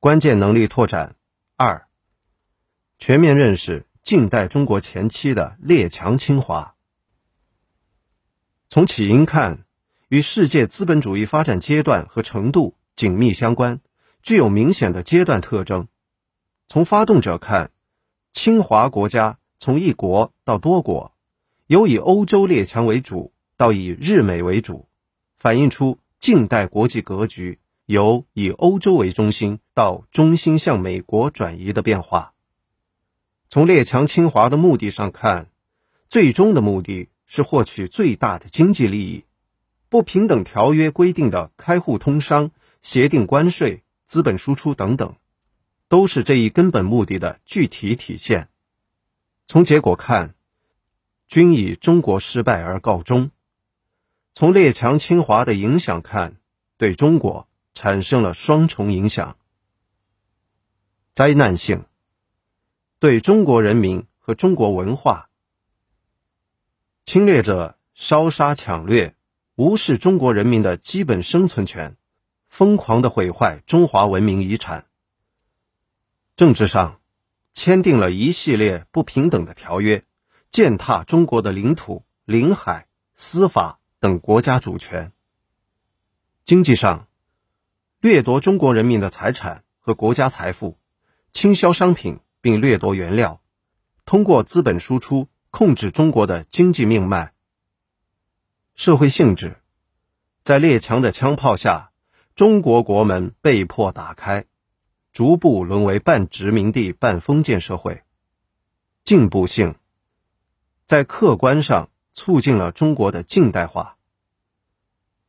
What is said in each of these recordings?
关键能力拓展二，全面认识近代中国前期的列强侵华。从起因看，与世界资本主义发展阶段和程度紧密相关，具有明显的阶段特征。从发动者看，侵华国家从一国到多国，由以欧洲列强为主到以日美为主，反映出近代国际格局由以欧洲为中心到中心向美国转移的变化。从列强侵华的目的上看，最终的目的。是获取最大的经济利益，不平等条约规定的开户通商、协定关税、资本输出等等，都是这一根本目的的具体体现。从结果看，均以中国失败而告终。从列强侵华的影响看，对中国产生了双重影响：灾难性，对中国人民和中国文化。侵略者烧杀抢掠，无视中国人民的基本生存权，疯狂的毁坏中华文明遗产。政治上，签订了一系列不平等的条约，践踏中国的领土、领海、司法等国家主权。经济上，掠夺中国人民的财产和国家财富，倾销商品并掠夺原料，通过资本输出。控制中国的经济命脉。社会性质，在列强的枪炮下，中国国门被迫打开，逐步沦为半殖民地半封建社会。进步性，在客观上促进了中国的近代化。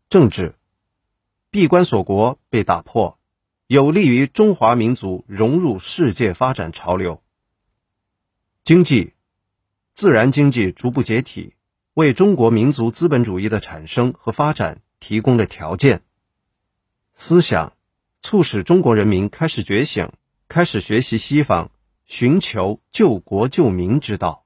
政治，闭关锁国被打破，有利于中华民族融入世界发展潮流。经济。自然经济逐步解体，为中国民族资本主义的产生和发展提供了条件。思想促使中国人民开始觉醒，开始学习西方，寻求救国救民之道。